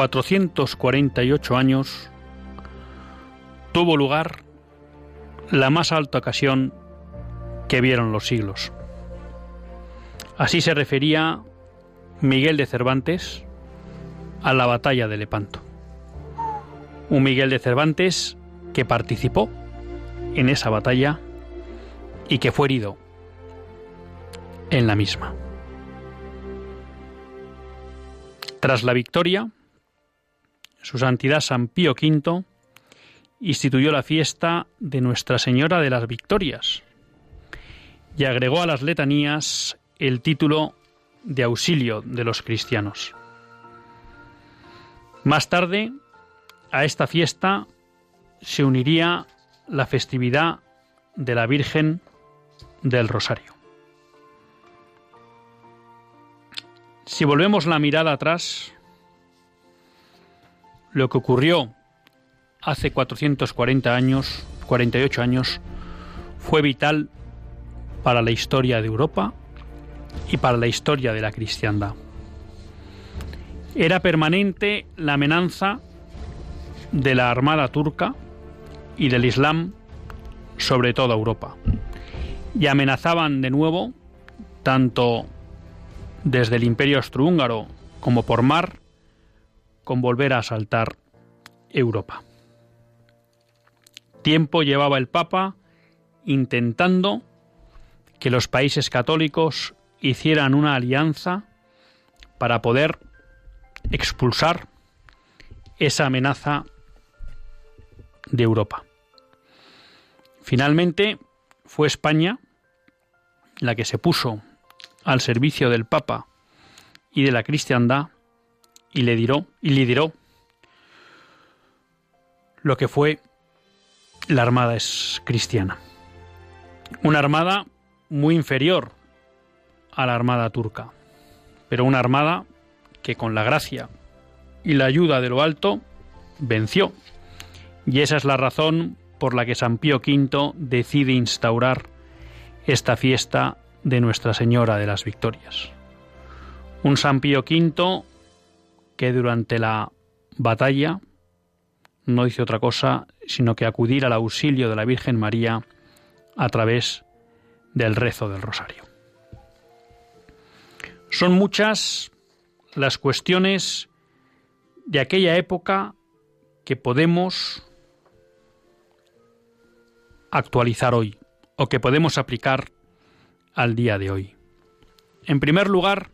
448 años, tuvo lugar la más alta ocasión que vieron los siglos. Así se refería Miguel de Cervantes a la batalla de Lepanto. Un Miguel de Cervantes que participó en esa batalla y que fue herido en la misma. Tras la victoria, su santidad San Pío V instituyó la fiesta de Nuestra Señora de las Victorias y agregó a las letanías el título de auxilio de los cristianos. Más tarde, a esta fiesta se uniría la festividad de la Virgen del Rosario. Si volvemos la mirada atrás, lo que ocurrió hace 440 años, 48 años, fue vital para la historia de Europa y para la historia de la cristiandad. Era permanente la amenaza de la armada turca y del Islam sobre toda Europa. Y amenazaban de nuevo tanto desde el imperio austrohúngaro como por mar con volver a asaltar Europa. Tiempo llevaba el Papa intentando que los países católicos hicieran una alianza para poder expulsar esa amenaza de Europa. Finalmente fue España la que se puso al servicio del Papa y de la cristiandad y le diró y lideró lo que fue la armada es cristiana. Una armada muy inferior a la armada turca, pero una armada que con la gracia y la ayuda de lo alto venció. Y esa es la razón por la que San Pío V decide instaurar esta fiesta de Nuestra Señora de las Victorias. Un San Pío V que durante la batalla no hizo otra cosa sino que acudir al auxilio de la Virgen María a través del rezo del rosario. Son muchas las cuestiones de aquella época que podemos actualizar hoy o que podemos aplicar al día de hoy. En primer lugar,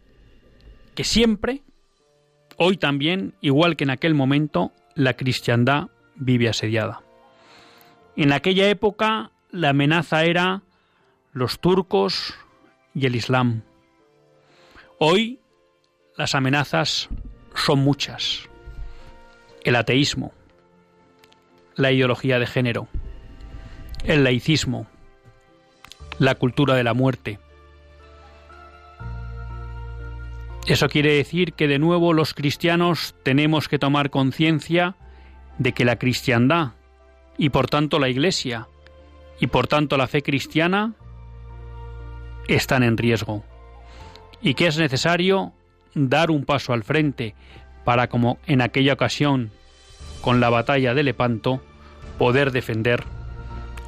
que siempre, hoy también, igual que en aquel momento, la cristiandad vive asediada. En aquella época la amenaza era los turcos y el Islam. Hoy las amenazas son muchas. El ateísmo, la ideología de género, el laicismo, la cultura de la muerte. Eso quiere decir que de nuevo los cristianos tenemos que tomar conciencia de que la cristiandad y por tanto la Iglesia y por tanto la fe cristiana están en riesgo y que es necesario dar un paso al frente para como en aquella ocasión con la batalla de Lepanto poder defender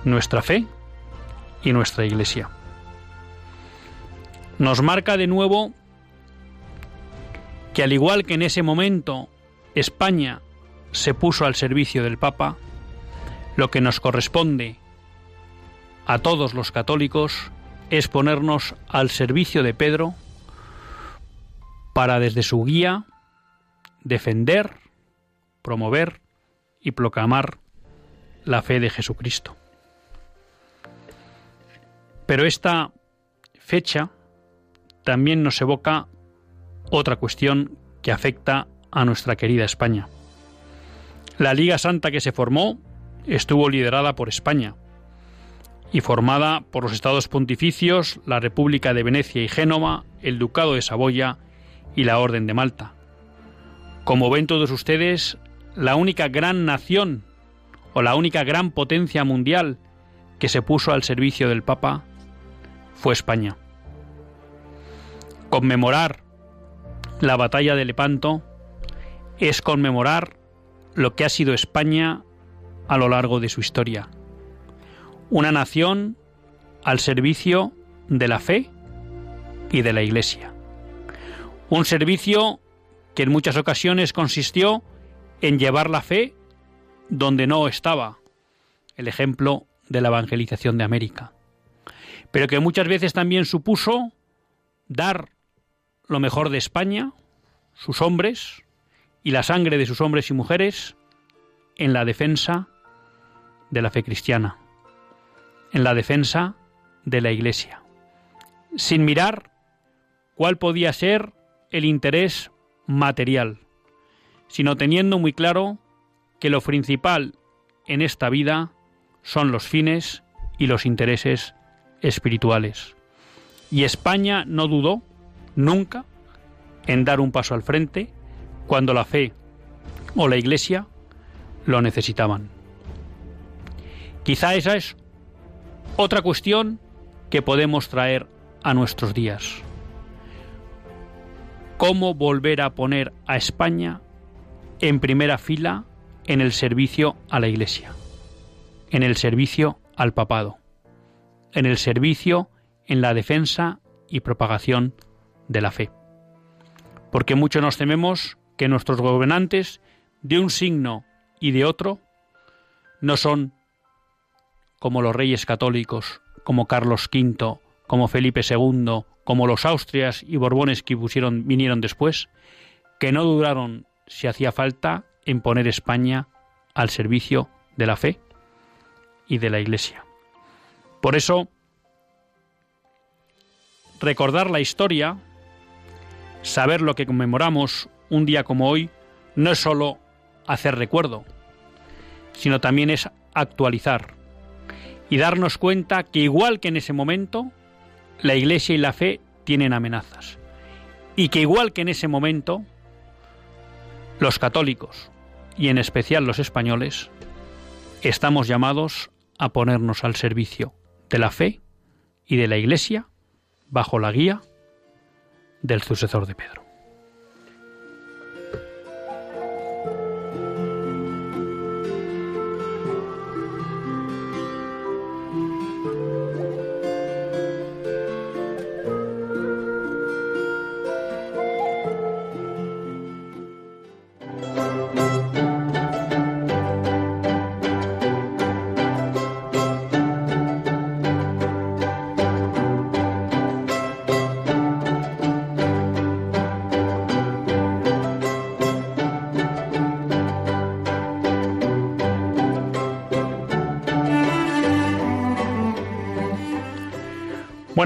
nuestra fe y nuestra Iglesia. Nos marca de nuevo que al igual que en ese momento España se puso al servicio del Papa, lo que nos corresponde a todos los católicos es ponernos al servicio de Pedro para desde su guía defender, promover y proclamar la fe de Jesucristo. Pero esta fecha también nos evoca otra cuestión que afecta a nuestra querida España. La Liga Santa que se formó estuvo liderada por España y formada por los estados pontificios, la República de Venecia y Génova, el Ducado de Saboya y la Orden de Malta. Como ven todos ustedes, la única gran nación o la única gran potencia mundial que se puso al servicio del Papa fue España. Conmemorar la batalla de Lepanto es conmemorar lo que ha sido España a lo largo de su historia una nación al servicio de la fe y de la Iglesia. Un servicio que en muchas ocasiones consistió en llevar la fe donde no estaba, el ejemplo de la evangelización de América, pero que muchas veces también supuso dar lo mejor de España, sus hombres y la sangre de sus hombres y mujeres en la defensa de la fe cristiana en la defensa de la Iglesia, sin mirar cuál podía ser el interés material, sino teniendo muy claro que lo principal en esta vida son los fines y los intereses espirituales. Y España no dudó nunca en dar un paso al frente cuando la fe o la Iglesia lo necesitaban. Quizá esa es otra cuestión que podemos traer a nuestros días. ¿Cómo volver a poner a España en primera fila en el servicio a la Iglesia, en el servicio al papado, en el servicio en la defensa y propagación de la fe? Porque mucho nos tememos que nuestros gobernantes, de un signo y de otro, no son como los reyes católicos, como Carlos V, como Felipe II, como los Austrias y Borbones que pusieron, vinieron después, que no dudaron, si hacía falta, en poner España al servicio de la fe y de la Iglesia. Por eso, recordar la historia, saber lo que conmemoramos un día como hoy, no es sólo hacer recuerdo, sino también es actualizar, y darnos cuenta que igual que en ese momento, la Iglesia y la fe tienen amenazas. Y que igual que en ese momento, los católicos, y en especial los españoles, estamos llamados a ponernos al servicio de la fe y de la Iglesia bajo la guía del sucesor de Pedro.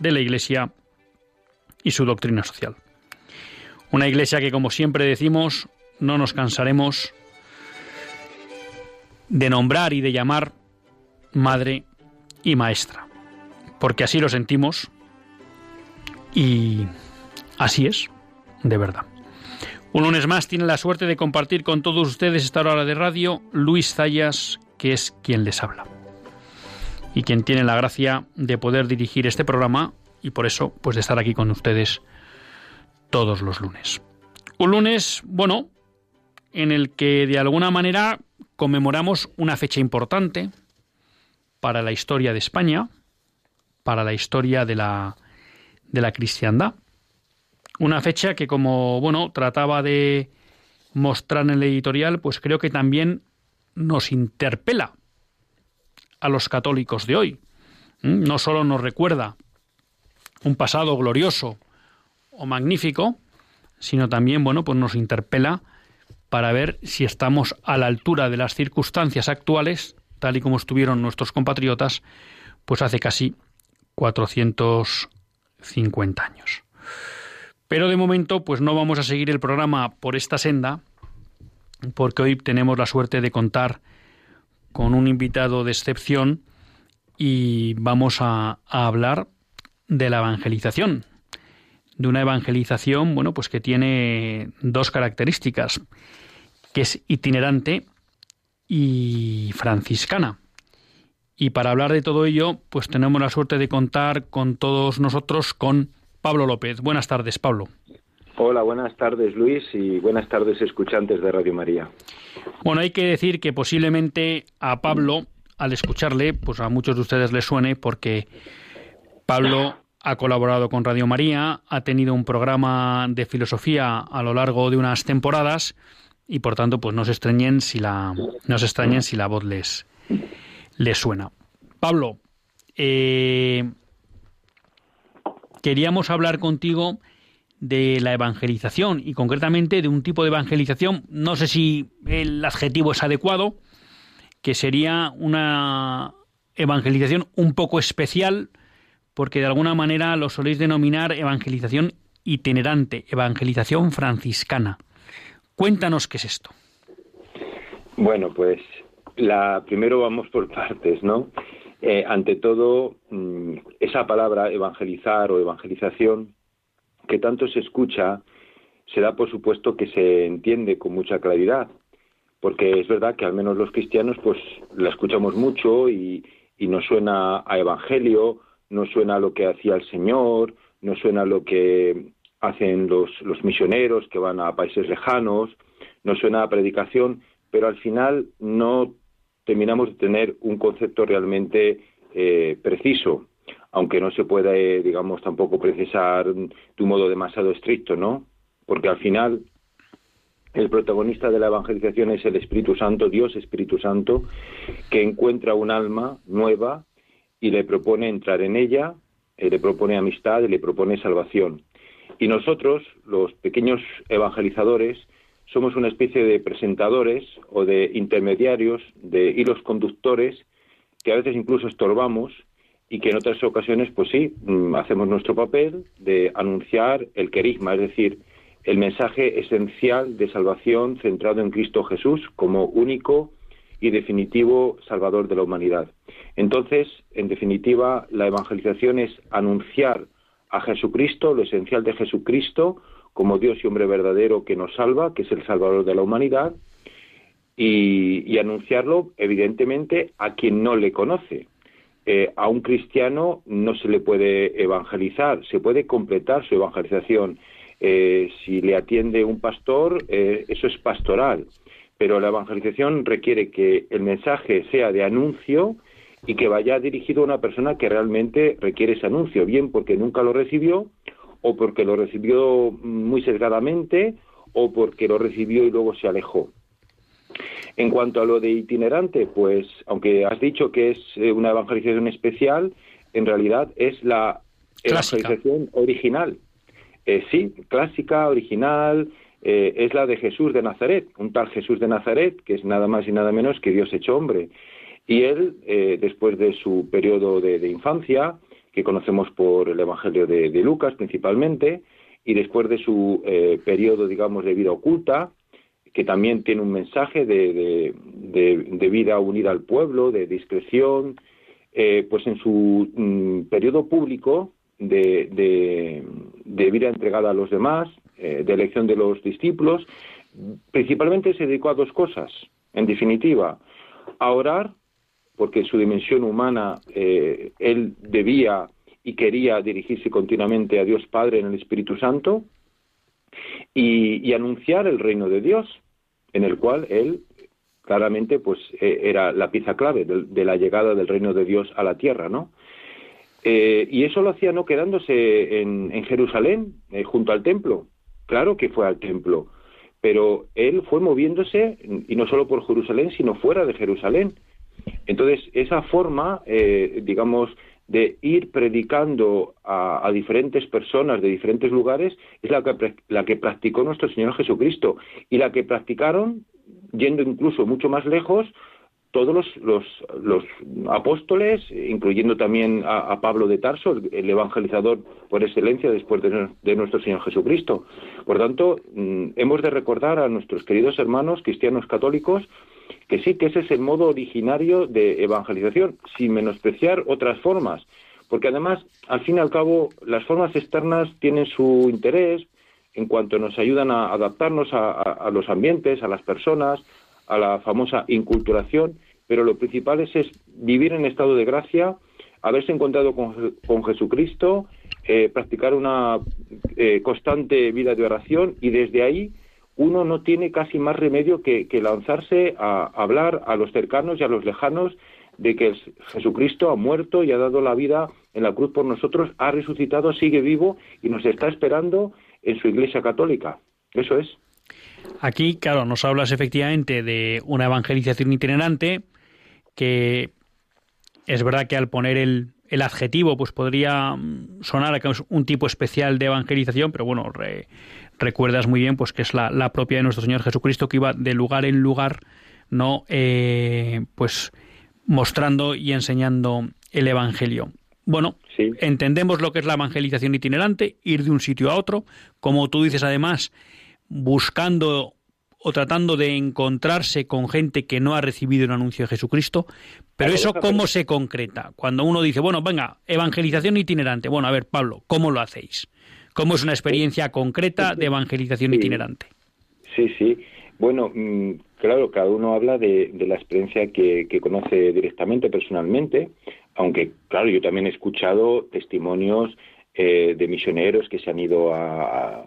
de la Iglesia y su doctrina social. Una Iglesia que, como siempre decimos, no nos cansaremos de nombrar y de llamar madre y maestra, porque así lo sentimos y así es, de verdad. Un lunes más tiene la suerte de compartir con todos ustedes esta hora de radio Luis Zayas, que es quien les habla. Y quien tiene la gracia de poder dirigir este programa y por eso pues de estar aquí con ustedes todos los lunes. Un lunes, bueno, en el que de alguna manera conmemoramos una fecha importante para la historia de España, para la historia de la, de la cristiandad. Una fecha que, como bueno, trataba de mostrar en el editorial, pues creo que también nos interpela a los católicos de hoy. ¿Mm? No solo nos recuerda un pasado glorioso o magnífico, sino también, bueno, pues nos interpela para ver si estamos a la altura de las circunstancias actuales, tal y como estuvieron nuestros compatriotas, pues hace casi 450 años. Pero de momento, pues no vamos a seguir el programa por esta senda, porque hoy tenemos la suerte de contar con un invitado de excepción y vamos a, hablar de la evangelización, de una evangelización, bueno, pues que tiene dos características, que es itinerante y franciscana. Y para hablar de todo ello, pues tenemos la suerte de contar con todos nosotros con Pablo López. Buenas tardes, Pablo. Hola, buenas tardes, Luis, y buenas tardes, escuchantes de Radio María. Bueno, hay que decir que posiblemente a Pablo, al escucharle, pues a muchos de ustedes les suene porque Pablo ha colaborado con Radio María, ha tenido un programa de filosofía a lo largo de unas temporadas y por tanto, pues no se extrañen si la, no se extrañen si la voz les, les suena. Pablo, eh, queríamos hablar contigo de la evangelización y concretamente de un tipo de evangelización, no sé si el adjetivo es adecuado, que sería una evangelización un poco especial, porque de alguna manera lo soléis denominar evangelización itinerante, evangelización franciscana. Cuéntanos qué es esto. Bueno, pues la primero vamos por partes, ¿no? Eh, ante todo, mm, esa palabra evangelizar o evangelización que tanto se escucha, se da por supuesto que se entiende con mucha claridad, porque es verdad que al menos los cristianos pues la escuchamos mucho y, y nos suena a evangelio, nos suena a lo que hacía el Señor, nos suena a lo que hacen los, los misioneros que van a países lejanos, nos suena a predicación, pero al final no terminamos de tener un concepto realmente eh, preciso, aunque no se pueda, eh, digamos, tampoco precisar de un modo demasiado estricto, ¿no? Porque al final el protagonista de la evangelización es el Espíritu Santo, Dios Espíritu Santo, que encuentra un alma nueva y le propone entrar en ella, eh, le propone amistad y le propone salvación. Y nosotros, los pequeños evangelizadores, somos una especie de presentadores o de intermediarios, de hilos conductores, que a veces incluso estorbamos y que en otras ocasiones, pues sí, mm, hacemos nuestro papel de anunciar el querigma, es decir, el mensaje esencial de salvación centrado en Cristo Jesús como único y definitivo Salvador de la humanidad. Entonces, en definitiva, la evangelización es anunciar a Jesucristo, lo esencial de Jesucristo, como Dios y hombre verdadero que nos salva, que es el Salvador de la humanidad, y, anunciarlo, evidentemente, a quien no le conoce. Eh, a un cristiano no se le puede evangelizar, se puede completar su evangelización. Eh, si le atiende un pastor, eh, eso es pastoral, pero la evangelización requiere que el mensaje sea de anuncio y que vaya dirigido a una persona que realmente requiere ese anuncio, bien porque nunca lo recibió o porque lo recibió muy sesgadamente o porque lo recibió y luego se alejó. En cuanto a lo de itinerante, pues aunque has dicho que es eh, una evangelización especial, en realidad es la evangelización original. Eh, sí, clásica, original, eh, es la de Jesús de Nazaret, un tal Jesús de Nazaret, que es nada más y nada menos que Dios hecho hombre. Y él, después de su periodo de infancia, que conocemos por el Evangelio de, Lucas principalmente, y después de su eh, periodo, digamos, de vida oculta, que también tiene un mensaje de, de, vida unida al pueblo, de discreción, eh, pues en su mm, periodo público de, de, vida entregada a los demás, eh, de elección de los discípulos, principalmente se dedicó a dos cosas, en definitiva, a orar, porque en su dimensión humana eh, él debía y quería dirigirse continuamente a Dios Padre en el Espíritu Santo, y, anunciar el reino de Dios, en el cual él claramente pues e, era la pieza clave de, la llegada del reino de Dios a la tierra, ¿no? Eh, y eso lo hacía no quedándose en, Jerusalén, eh, junto al templo. Claro que fue al templo, pero él fue moviéndose, y no solo por Jerusalén, sino fuera de Jerusalén. Entonces, esa forma, eh, digamos, de ir predicando a, diferentes personas de diferentes lugares es la que, la que practicó nuestro Señor Jesucristo y la que practicaron, yendo incluso mucho más lejos, todos los, los, apóstoles, incluyendo también a, Pablo de Tarso, el, evangelizador por excelencia después de, nuestro Señor Jesucristo. Por tanto, mm, hemos de recordar a nuestros queridos hermanos cristianos católicos que sí que ese es el modo originario de evangelización, sin menospreciar otras formas, porque además, al fin y al cabo, las formas externas tienen su interés en cuanto nos ayudan a adaptarnos a, los ambientes, a las personas, a la famosa inculturación, pero lo principal es, vivir en estado de gracia, haberse encontrado con, Jesucristo, eh, practicar una eh, constante vida de oración y desde ahí uno no tiene casi más remedio que, lanzarse a hablar a los cercanos y a los lejanos de que Jesucristo ha muerto y ha dado la vida en la cruz por nosotros, ha resucitado, sigue vivo y nos está esperando en su Iglesia Católica. Eso es. Aquí, claro, nos hablas efectivamente de una evangelización itinerante que es verdad que al poner el, el adjetivo pues podría sonar a que es un tipo especial de evangelización, pero bueno, recuerdas muy bien pues que es la, propia de nuestro Señor Jesucristo que iba de lugar en lugar, no eh, pues mostrando y enseñando el Evangelio. Bueno, entendemos lo que es la evangelización itinerante, ir de un sitio a otro, como tú dices además, buscando o tratando de encontrarse con gente que no ha recibido el anuncio de Jesucristo, pero eso cómo se concreta. Cuando uno dice, bueno, venga, evangelización itinerante, bueno, a ver, Pablo, ¿cómo lo hacéis? ¿Cómo es una experiencia concreta de evangelización itinerante? Sí, sí. Bueno, mm, claro, cada uno habla de, la experiencia que, conoce directamente, personalmente, aunque, claro, yo también he escuchado testimonios eh, de misioneros que se han ido a,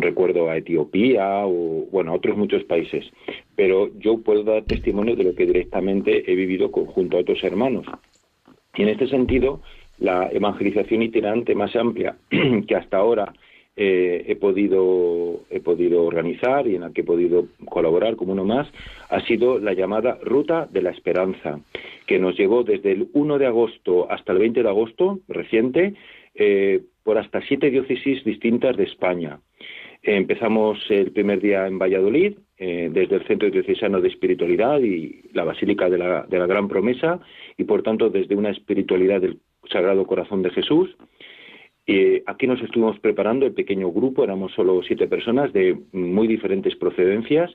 recuerdo, a Etiopía o, bueno, a otros muchos países. Pero yo puedo dar testimonio de lo que directamente he vivido junto a otros hermanos. Y en este sentido, la evangelización itinerante más amplia que hasta ahora eh, he podido he podido organizar y en la que he podido colaborar como uno más ha sido la llamada Ruta de la Esperanza, que nos llegó desde el 1 de agosto hasta el 20 de agosto reciente eh, por hasta siete diócesis distintas de España. empezamos el primer día en Valladolid, eh, desde el Centro Diocesano de Espiritualidad y la Basílica de la, Gran Promesa, y por tanto desde una espiritualidad del Sagrado Corazón de Jesús. Y aquí nos estuvimos preparando el pequeño grupo, éramos solo siete personas de muy diferentes procedencias.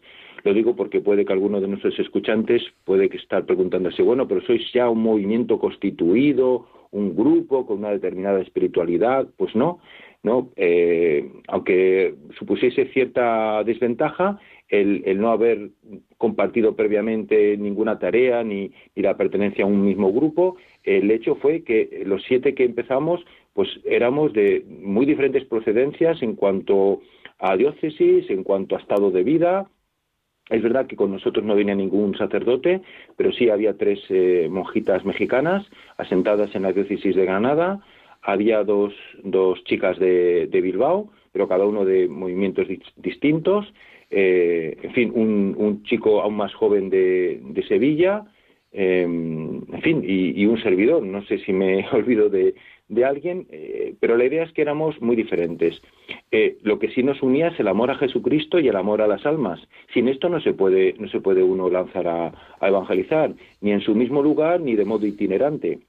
Lo digo porque puede que alguno de nuestros escuchantes puede que estar preguntándose, bueno, pero sois ya un movimiento constituido, un grupo con una determinada espiritualidad. Pues no, no. Eh, aunque supusiese cierta desventaja, el, no haber compartido previamente ninguna tarea ni, la pertenencia a un mismo grupo, el hecho fue que los siete que empezamos, pues éramos de muy diferentes procedencias en cuanto a diócesis, en cuanto a estado de vida. Es verdad que con nosotros no venía ningún sacerdote, pero sí había tres eh, monjitas mexicanas asentadas en la diócesis de Granada, había dos, dos chicas de, de Bilbao, pero cada uno de movimientos distintos, eh, en fin, un, chico aún más joven de, Sevilla, em, en fin, y, un servidor. No sé si me olvido de, alguien, eh, pero la idea es que éramos muy diferentes. Eh, lo que sí nos unía es el amor a Jesucristo y el amor a las almas. Sin esto no se puede, no se puede uno lanzar a, evangelizar, ni en su mismo lugar ni de modo itinerante.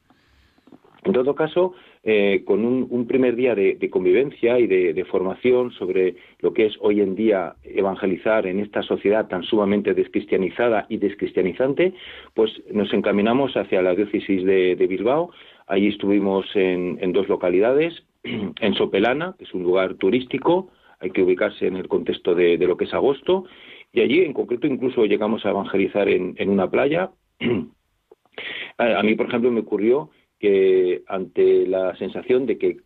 En todo caso, eh, con un, primer día de, convivencia y de, formación sobre lo que es hoy en día evangelizar en esta sociedad tan sumamente descristianizada y descristianizante, pues nos encaminamos hacia la diócesis de, Bilbao. Allí estuvimos en, dos localidades, en Sopelana, que es un lugar turístico, hay que ubicarse en el contexto de, lo que es agosto, y allí en concreto incluso llegamos a evangelizar en, una playa. a mí, por ejemplo, me ocurrió que ante la sensación de que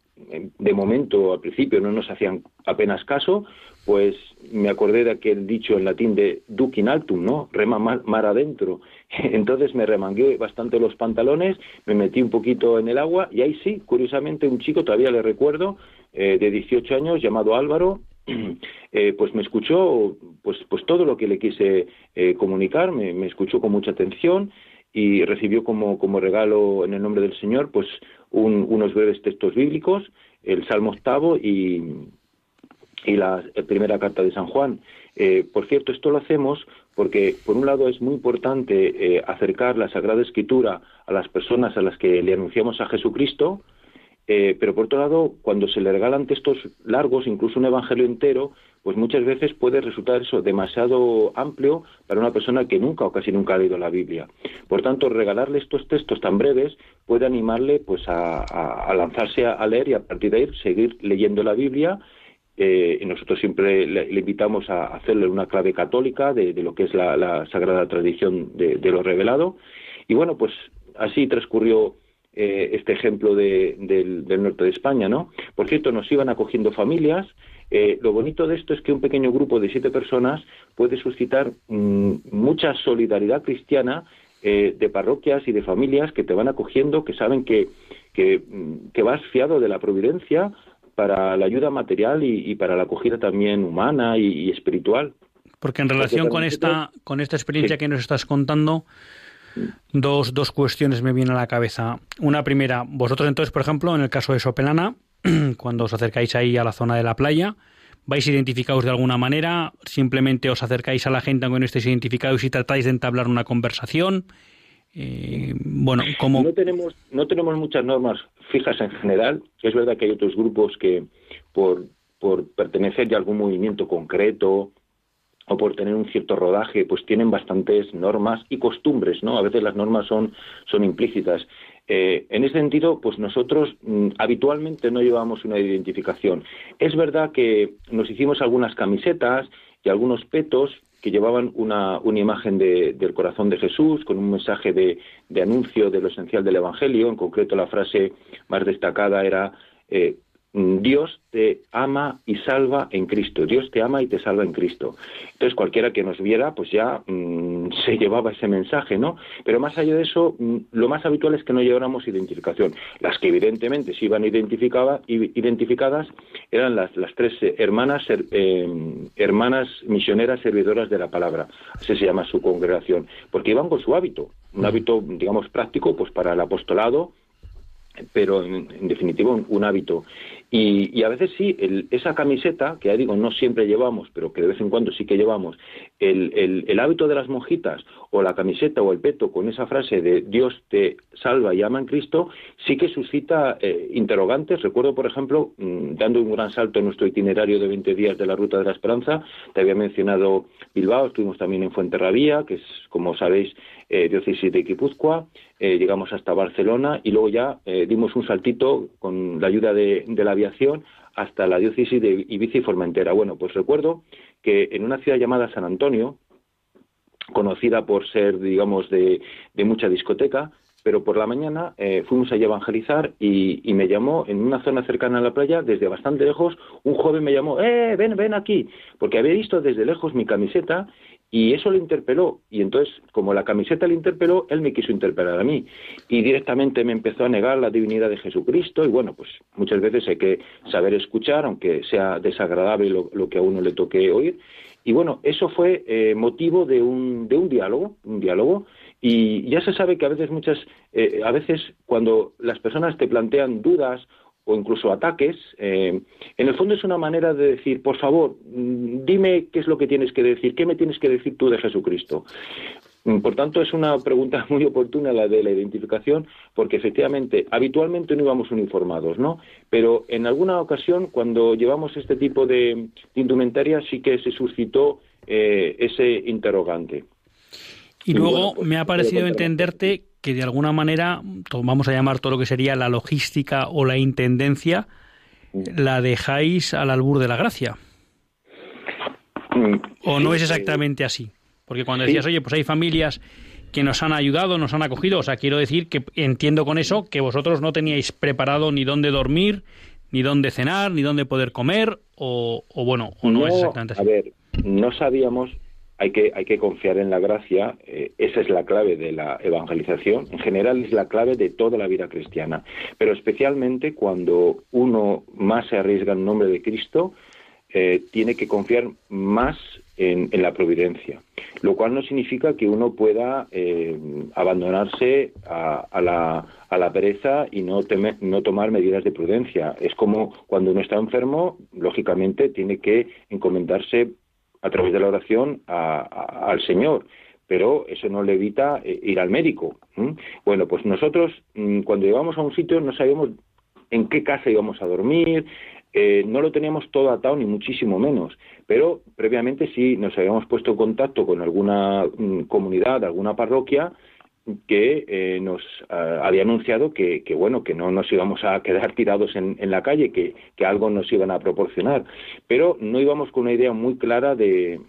de momento al principio no nos hacían apenas caso, pues me acordé de aquel dicho en latín de duc in altum, ¿no? Rema mar, adentro. Entonces me remangué bastante los pantalones, me metí un poquito en el agua y ahí sí, curiosamente un chico, todavía le recuerdo, eh, de 18 años, llamado Álvaro, eh, pues me escuchó pues, pues todo lo que le quise eh, comunicar, me, me escuchó con mucha atención y recibió como, como regalo en el nombre del Señor pues unos breves textos bíblicos, el Salmo octavo y, y la primera carta de San Juan. Eh, por cierto, esto lo hacemos porque, por un lado, es muy importante eh, acercar la Sagrada Escritura a las personas a las que le anunciamos a Jesucristo, eh, pero por otro lado, cuando se le regalan textos largos, incluso un evangelio entero, pues muchas veces puede resultar eso demasiado amplio para una persona que nunca o casi nunca ha leído la Biblia. Por tanto, regalarle estos textos tan breves puede animarle pues a, lanzarse a, leer y a partir de ahí seguir leyendo la Biblia. Eh, y nosotros siempre le, invitamos a hacerle una clave católica de, lo que es la, sagrada tradición de, lo revelado. Y bueno, pues así transcurrió eh, este ejemplo del, del, norte de España, ¿no? Por cierto, nos iban acogiendo familias, eh, lo bonito de esto es que un pequeño grupo de siete personas puede suscitar mm, mucha solidaridad cristiana eh, de parroquias y de familias que te van acogiendo, que saben que, que, mm, vas fiado de la providencia para la ayuda material y, para la acogida también humana y, espiritual. Porque en relación con esta, con esta experiencia que nos estás contando, dos, dos cuestiones me vienen a la cabeza. Una primera, vosotros entonces, por ejemplo, en el caso de Sopelana, cuando os acercáis ahí a la zona de la playa, vais identificados de alguna manera, simplemente os acercáis a la gente aunque no estéis identificados y tratáis de entablar una conversación. Eh, bueno, como no tenemos no tenemos muchas normas fijas en general. Es verdad que hay otros grupos que por por pertenecer a algún movimiento concreto o por tener un cierto rodaje, pues tienen bastantes normas y costumbres, ¿no? A veces las normas son, son implícitas. Eh, en ese sentido, pues nosotros mm, habitualmente no llevamos una identificación. Es verdad que nos hicimos algunas camisetas y algunos petos que llevaban una, una imagen del corazón de Jesús con un mensaje de, de, anuncio de lo esencial del Evangelio. En concreto, la frase más destacada era eh, Dios te ama y salva en Cristo. Dios te ama y te salva en Cristo. Entonces cualquiera que nos viera, pues ya mm, se llevaba ese mensaje, ¿no? Pero más allá de eso, mm, lo más habitual es que no lleváramos identificación. Las que evidentemente sí iban identificadas eran las, las tres hermanas, eh, hermanas misioneras servidoras de la palabra. Así se llama su congregación. Porque iban con su hábito, un hábito, digamos, práctico, pues para el apostolado pero en, definitiva un, hábito. Y, a veces sí, esa camiseta, que ya digo, no siempre llevamos, pero que de vez en cuando sí que llevamos, el, el, hábito de las monjitas o la camiseta o el peto con esa frase de Dios te salva y ama en Cristo, sí que suscita eh, interrogantes. Recuerdo, por ejemplo, mm, dando un gran salto en nuestro itinerario de 20 días de la Ruta de la Esperanza, te había mencionado Bilbao, estuvimos también en Fuenterrabía, que es, como sabéis, eh, diócesis de Guipúzcoa, eh, llegamos hasta Barcelona y luego ya eh, dimos un saltito con la ayuda de, la hasta la diócesis de Ibiza Formentera. Bueno, pues recuerdo que en una ciudad llamada San Antonio, conocida por ser, digamos, de, mucha discoteca, pero por la mañana fuimos allí a evangelizar y, y, me llamó en una zona cercana a la playa, desde bastante lejos, un joven me llamó, ¡eh, ven, ven aquí! Porque había visto desde lejos mi camiseta y eso le interpeló. Y entonces, como la camiseta le interpeló, él me quiso interpelar a mí. Y directamente me empezó a negar la divinidad de Jesucristo. Y bueno, pues muchas veces hay que saber escuchar, aunque sea desagradable lo, que a uno le toque oír. Y bueno, eso fue eh, motivo de un, de un diálogo, un diálogo. Y ya se sabe que a veces muchas, eh, a veces cuando las personas te plantean dudas o incluso ataques, eh, en el fondo es una manera de decir, por favor, mm, dime qué es lo que tienes que decir, qué me tienes que decir tú de Jesucristo. Mm, por tanto, es una pregunta muy oportuna la de la identificación, porque efectivamente, habitualmente no íbamos uniformados, ¿no? Pero en alguna ocasión, cuando llevamos este tipo de, indumentaria, sí que se suscitó eh, ese interrogante. Y, luego pues, me ha parecido entenderte que de alguna manera, vamos a llamar todo lo que sería la logística o la intendencia, la dejáis al albur de la gracia. ¿O no es exactamente así? Porque cuando decías, oye, pues hay familias que nos han ayudado, nos han acogido, o sea, quiero decir que entiendo con eso que vosotros no teníais preparado ni dónde dormir, ni dónde cenar, ni dónde poder comer, o, bueno, o no, es exactamente así. A ver, no sabíamos, hay que, hay que confiar en la gracia, eh, esa es la clave de la evangelización, en general es la clave de toda la vida cristiana, pero especialmente cuando uno más se arriesga en nombre de Cristo, eh, tiene que confiar más en, la providencia, lo cual no significa que uno pueda eh, abandonarse a, la, pereza y no, no tomar medidas de prudencia. Es como cuando uno está enfermo, lógicamente tiene que encomendarse a través de la oración al Señor pero eso no le evita eh, ir al médico. Bueno, pues nosotros mm, cuando llegamos a un sitio no sabíamos en qué casa íbamos a dormir, eh, no lo teníamos todo atado ni muchísimo menos, pero previamente sí nos habíamos puesto en contacto con alguna mm, comunidad, alguna parroquia que eh, nos ah, había anunciado que, bueno que no nos íbamos a quedar tirados en, la calle, que, algo nos iban a proporcionar, pero no íbamos con una idea muy clara de,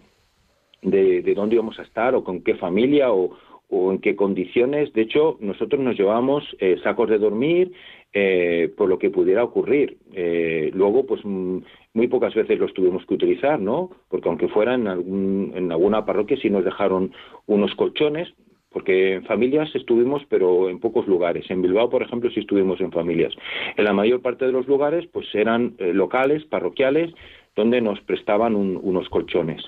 de, dónde íbamos a estar o con qué familia o, en qué condiciones. De hecho, nosotros nos llevábamos eh, sacos de dormir, eh, por lo que pudiera ocurrir. Eh, luego, pues mm, muy pocas veces los tuvimos que utilizar, ¿no? Porque aunque fuera en, algún, en alguna parroquia sí nos dejaron unos colchones, porque en familias estuvimos, pero en pocos lugares. En Bilbao, por ejemplo, sí estuvimos en familias. En la mayor parte de los lugares, pues eran eh, locales, parroquiales, donde nos prestaban unos colchones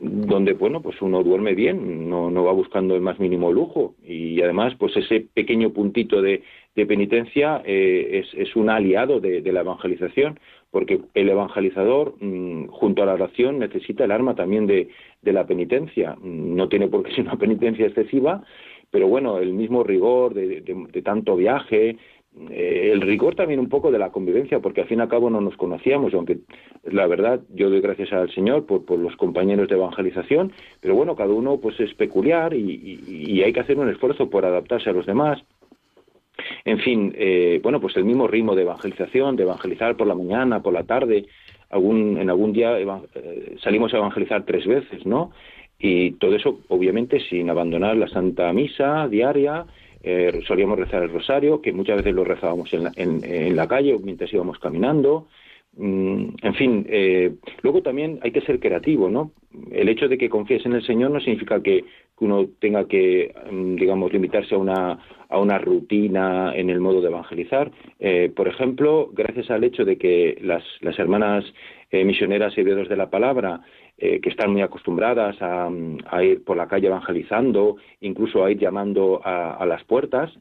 donde bueno pues uno duerme bien no, no va buscando el más mínimo lujo y además pues ese pequeño puntito de, de penitencia eh, es, es, un aliado de, la evangelización, porque el evangelizador, mm, junto a la oración, necesita el arma también de, de, la penitencia. No tiene por qué ser una penitencia excesiva, pero bueno, el mismo rigor de, tanto viaje, eh, el rigor también un poco de la convivencia, porque al fin y al cabo no nos conocíamos, aunque la verdad yo doy gracias al Señor por, por los compañeros de evangelización, pero bueno, cada uno pues es peculiar y, y hay que hacer un esfuerzo por adaptarse a los demás. En fin, eh, bueno, pues el mismo ritmo de evangelización, de evangelizar por la mañana, por la tarde, algún, en algún día eh, salimos a evangelizar tres veces, ¿no? Y todo eso, obviamente, sin abandonar la Santa Misa diaria, eh, solíamos rezar el rosario, que muchas veces lo rezábamos en la, en, la calle mientras íbamos caminando. Mm, en fin, eh, luego también hay que ser creativo, ¿no? El hecho de que confíes en el Señor no significa que, uno tenga que, mm, digamos, limitarse a una, a una rutina en el modo de evangelizar. Eh, por ejemplo, gracias al hecho de que las, las hermanas eh, misioneras y de la palabra, eh, que están muy acostumbradas a, ir por la calle evangelizando, incluso a ir llamando a, las puertas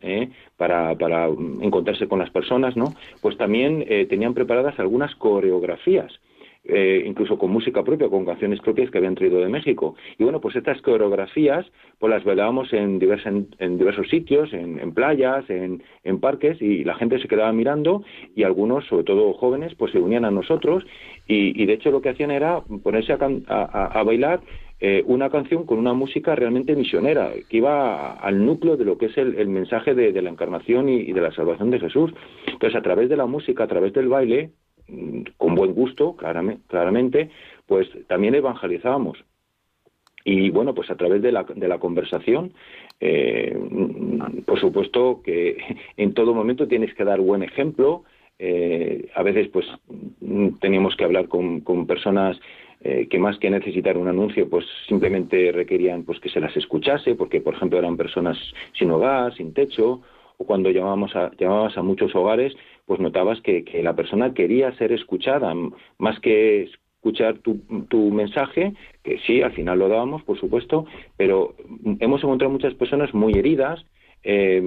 para, para, encontrarse con las personas, ¿no? Pues también tenían preparadas algunas coreografías eh, incluso con música propia, con canciones propias que habían traído de México. Y bueno, pues estas coreografías pues las bailábamos en, en, diversos sitios, en, playas, en, parques, y la gente se quedaba mirando y algunos, sobre todo jóvenes, pues se unían a nosotros y, de hecho lo que hacían era ponerse a, bailar eh, una canción con una música realmente misionera, que iba al núcleo de lo que es el, mensaje de, la encarnación y, de la salvación de Jesús. Entonces, a través de la música, a través del baile, con buen gusto, claramente, pues también evangelizábamos. Y bueno, pues a través de la, de la conversación, eh, por supuesto que en todo momento tienes que dar buen ejemplo. Eh, a veces, pues teníamos que hablar con, con personas eh, que más que necesitar un anuncio, pues simplemente requerían pues que se las escuchase, porque por ejemplo eran personas sin hogar, sin techo, o cuando llamábamos a, llamabas a muchos hogares, pues notabas que, la persona quería ser escuchada, más que escuchar tu, tu, mensaje, que sí, al final lo dábamos, por supuesto, pero hemos encontrado muchas personas muy heridas, eh,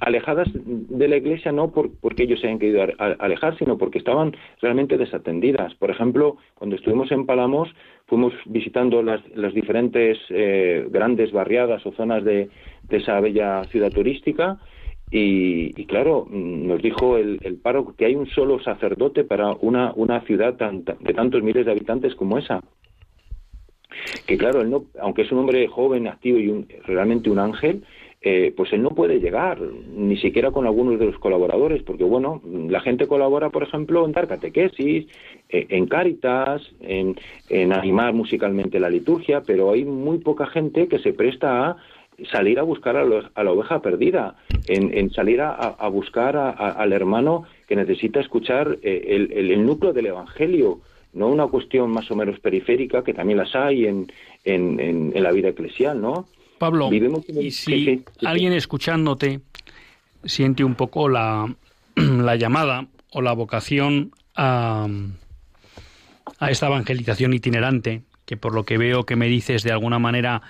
alejadas de la iglesia no porque ellos se hayan querido alejar, sino porque estaban realmente desatendidas. Por ejemplo, cuando estuvimos en Palamos, fuimos visitando las, diferentes eh, grandes barriadas o zonas de, esa bella ciudad turística y, claro, nos dijo el, el, párroco que hay un solo sacerdote para una, una ciudad de tantos miles de habitantes como esa. Que claro, él no, aunque es un hombre joven, activo y realmente un ángel, eh, pues él no puede llegar, ni siquiera con algunos de los colaboradores, porque bueno, la gente colabora, por ejemplo, en dar catequesis, eh, en cáritas, en, animar musicalmente la liturgia, pero hay muy poca gente que se presta a salir a buscar a, la oveja perdida, en, salir a, buscar al hermano que necesita escuchar eh, el, núcleo del Evangelio, no una cuestión más o menos periférica, que también las hay en, en la vida eclesial, ¿no? Pablo, y si alguien escuchándote siente un poco la, la llamada o la vocación a, a esta evangelización itinerante, que por lo que veo que me dices de alguna manera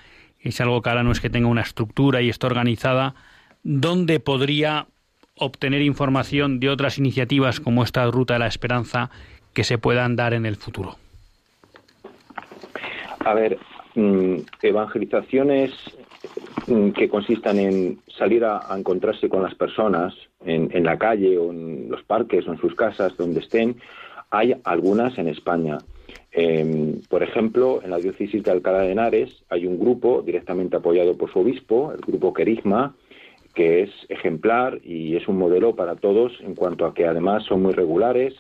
es algo que ahora no es que tenga una estructura y esté organizada, ¿dónde podría obtener información de otras iniciativas como esta Ruta de la Esperanza que se puedan dar en el futuro? A ver, mm, evangelizaciones mm, que consistan en salir a, encontrarse con las personas en, la calle o en los parques o en sus casas, donde estén, hay algunas en España. Em, por ejemplo, en la diócesis de Alcalá de Henares hay un grupo directamente apoyado por su obispo, el grupo Querigma, que es ejemplar y es un modelo para todos en cuanto a que además son muy regulares,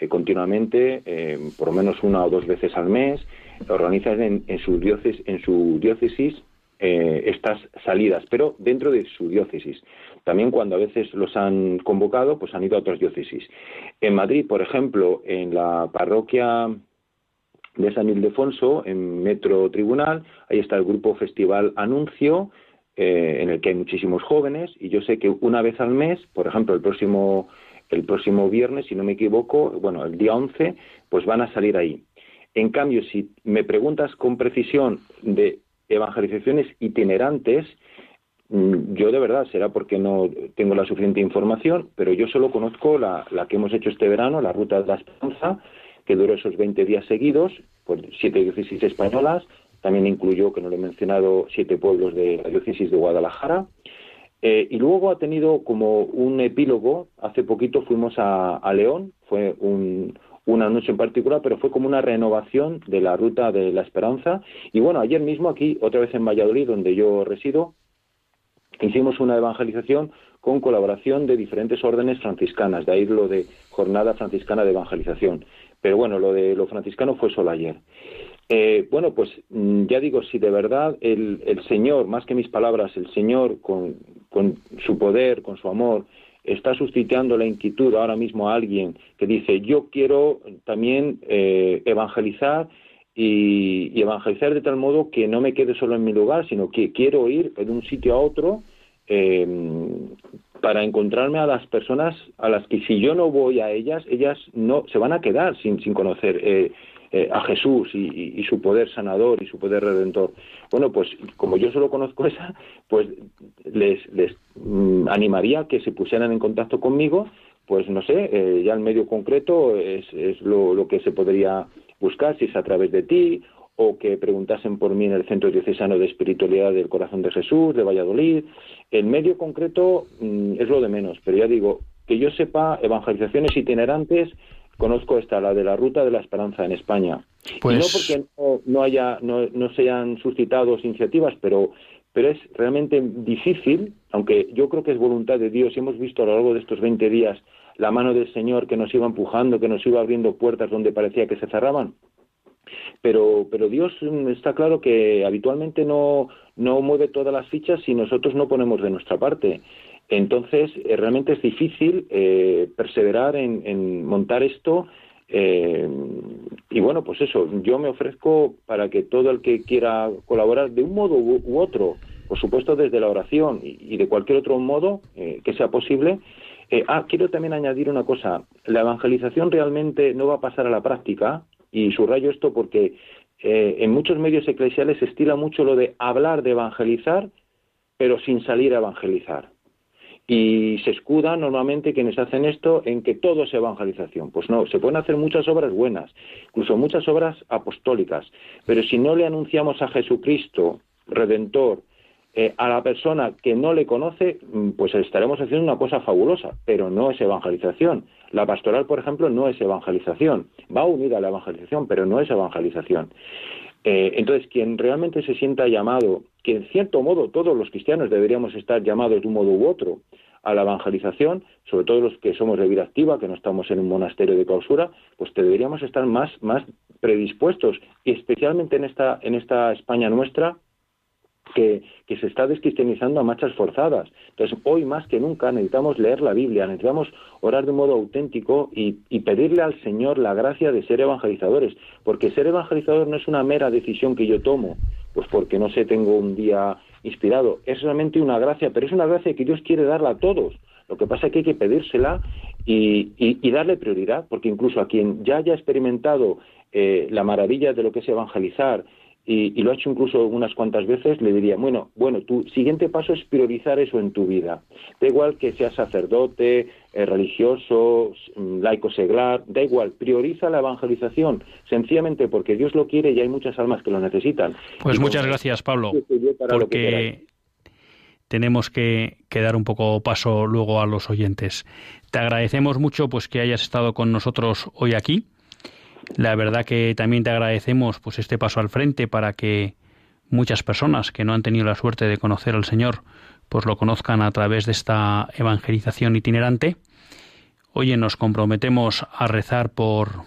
eh, continuamente, em, por lo menos una o dos veces al mes, organizan en, su diócesis, en su diócesis eh, estas salidas, pero dentro de su diócesis. También cuando a veces los han convocado, pues han ido a otras diócesis. En Madrid, por ejemplo, en la parroquia de San Ildefonso, en Metro Tribunal, ahí está el grupo Festival Anuncio, eh, en el que hay muchísimos jóvenes, y yo sé que una vez al mes, por ejemplo, el próximo, el próximo viernes, si no me equivoco, bueno, el día 11, pues van a salir ahí. En cambio, si me preguntas con precisión de evangelizaciones itinerantes, mm, yo de verdad será porque no tengo la suficiente información, pero yo solo conozco la, que hemos hecho este verano, la Ruta de la Esperanza, que duró esos 20 días seguidos, por siete diócesis españolas, también incluyó, que no lo he mencionado, siete pueblos de la diócesis de Guadalajara, eh, y luego ha tenido como un epílogo, hace poquito fuimos a León, fue un, un anuncio en particular, pero fue como una renovación de la ruta de la esperanza. Y bueno, ayer mismo aquí, otra vez en Valladolid, donde yo resido, hicimos una evangelización con colaboración de diferentes órdenes franciscanas, de ahí lo de Jornada Franciscana de Evangelización. Pero bueno, lo de lo franciscano fue solo ayer. Eh, bueno, pues mm, ya digo, si de verdad el, el Señor, más que mis palabras, el Señor con, con su poder, con su amor, está suscitando la inquietud ahora mismo a alguien que dice yo quiero también eh, evangelizar y, evangelizar de tal modo que no me quede solo en mi lugar, sino que quiero ir de un sitio a otro eh, para encontrarme a las personas a las que si yo no voy a ellas, ellas no se van a quedar sin, sin conocer. Eh, eh, a Jesús y, su poder sanador y su poder redentor. Bueno, pues como yo solo conozco esa, pues les, les mm, animaría que se pusieran en contacto conmigo, pues no sé, eh, ya el medio concreto es, es lo, lo, que se podría buscar, si es a través de ti o que preguntasen por mí en el Centro Diocesano de Espiritualidad del Corazón de Jesús, de Valladolid. El medio concreto mm, es lo de menos, pero ya digo, que yo sepa, evangelizaciones itinerantes conozco esta, la de la Ruta de la Esperanza en España. Pues... no porque no, haya, no, no se hayan suscitado iniciativas, pero, pero es realmente difícil, aunque yo creo que es voluntad de Dios, y hemos visto a lo largo de estos 20 días la mano del Señor que nos iba empujando, que nos iba abriendo puertas donde parecía que se cerraban. Pero, pero Dios mm, está claro que habitualmente no, no mueve todas las fichas si nosotros no ponemos de nuestra parte. Entonces, eh, realmente es difícil eh, perseverar en, montar esto. Eh, y bueno, pues eso, yo me ofrezco para que todo el que quiera colaborar de un modo u, otro, por supuesto desde la oración y, de cualquier otro modo que sea posible. ah, quiero también añadir una cosa. La evangelización realmente no va a pasar a la práctica, y subrayo esto porque en muchos medios eclesiales se estila mucho lo de hablar de evangelizar, pero sin salir a evangelizar. Y se escuda normalmente quienes hacen esto en que todo es evangelización. Pues no, se pueden hacer muchas obras buenas, incluso muchas obras apostólicas, pero si no le anunciamos a Jesucristo, Redentor, eh, a la persona que no le conoce, mm, pues estaremos haciendo una cosa fabulosa, pero no es evangelización. La pastoral, por ejemplo, no es evangelización. Va unida a la evangelización, pero no es evangelización. Eh, entonces, quien realmente se sienta llamado, que en cierto modo todos los cristianos deberíamos estar llamados de un modo u otro a la evangelización, sobre todo los que somos de vida activa, que no estamos en un monasterio de clausura, pues deberíamos estar más, más predispuestos, y especialmente en esta, en esta España nuestra, que, se está descristianizando a marchas forzadas. Entonces, hoy más que nunca necesitamos leer la Biblia, necesitamos orar de modo auténtico y, pedirle al Señor la gracia de ser evangelizadores, porque ser evangelizador no es una mera decisión que yo tomo, pues porque no sé, tengo un día inspirado, es realmente una gracia, pero es una gracia que Dios quiere darla a todos. Lo que pasa es que hay que pedírsela y, y, darle prioridad, porque incluso a quien ya haya experimentado eh, la maravilla de lo que es evangelizar y, lo ha hecho incluso unas cuantas veces, le diría, bueno, bueno, tu siguiente paso es priorizar eso en tu vida. Da igual que seas sacerdote, eh, religioso, mm, laico seglar, da igual, prioriza la evangelización, sencillamente porque Dios lo quiere y hay muchas almas que lo necesitan. Pues muchas gracias, Pablo, porque tenemos que, que, dar un poco paso luego a los oyentes. Te agradecemos mucho pues que hayas estado con nosotros hoy aquí la verdad que también te agradecemos pues este paso al frente para que muchas personas que no han tenido la suerte de conocer al Señor pues lo conozcan a través de esta evangelización itinerante. Oye, nos comprometemos a rezar por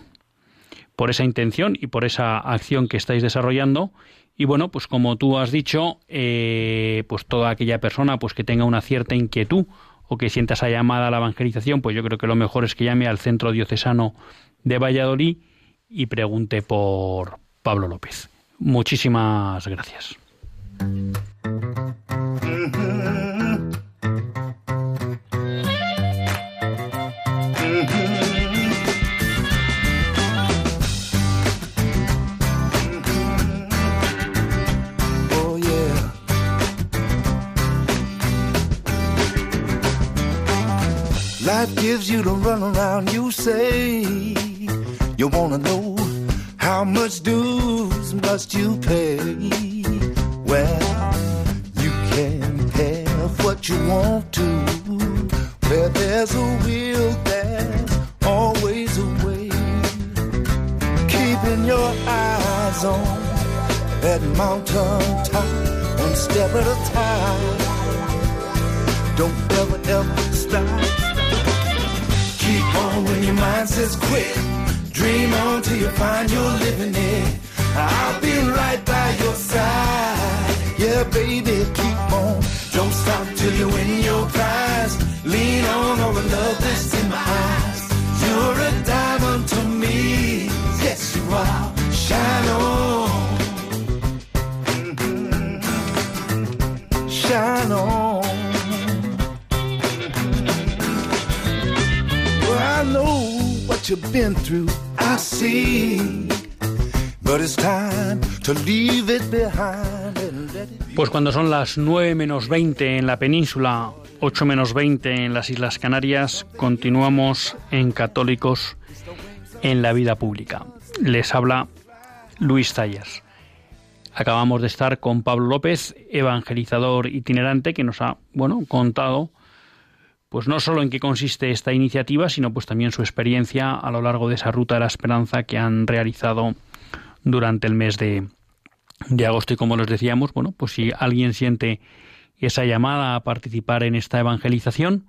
por esa intención y por esa acción que estáis desarrollando y bueno pues como tú has dicho eh, pues toda aquella persona pues que tenga una cierta inquietud o que sienta esa llamada a la evangelización pues yo creo que lo mejor es que llame al centro diocesano de Valladolid y pregunte por Pablo López. Muchísimas gracias. Life gives you the run around, you say. You wanna know how much dues must you pay? Well, you can have what you want to. Where there's a will, there's always a way. Keeping your eyes on that mountain top, one step at a time. Don't ever, ever stop. Keep on when your mind says quit. Dream on till you find your living it. I'll be right by your side. Yeah, baby, keep on. Don't stop till you win your prize. Lean on all the love that's in my eyes. You're a diamond to me. Yes, you are. Shine on. Shine on. Well, I know what you've been through Pues cuando son las 9 menos 20 en la península, 8 menos 20 en las Islas Canarias, continuamos en Católicos en la vida pública. Les habla Luis Tallas. Acabamos de estar con Pablo López, evangelizador itinerante, que nos ha, bueno, contado pues no solo en qué consiste esta iniciativa, sino pues también su experiencia a lo largo de esa ruta de la esperanza que han realizado durante el mes de, de agosto. Y como les decíamos, bueno, pues si alguien siente esa llamada a participar en esta evangelización,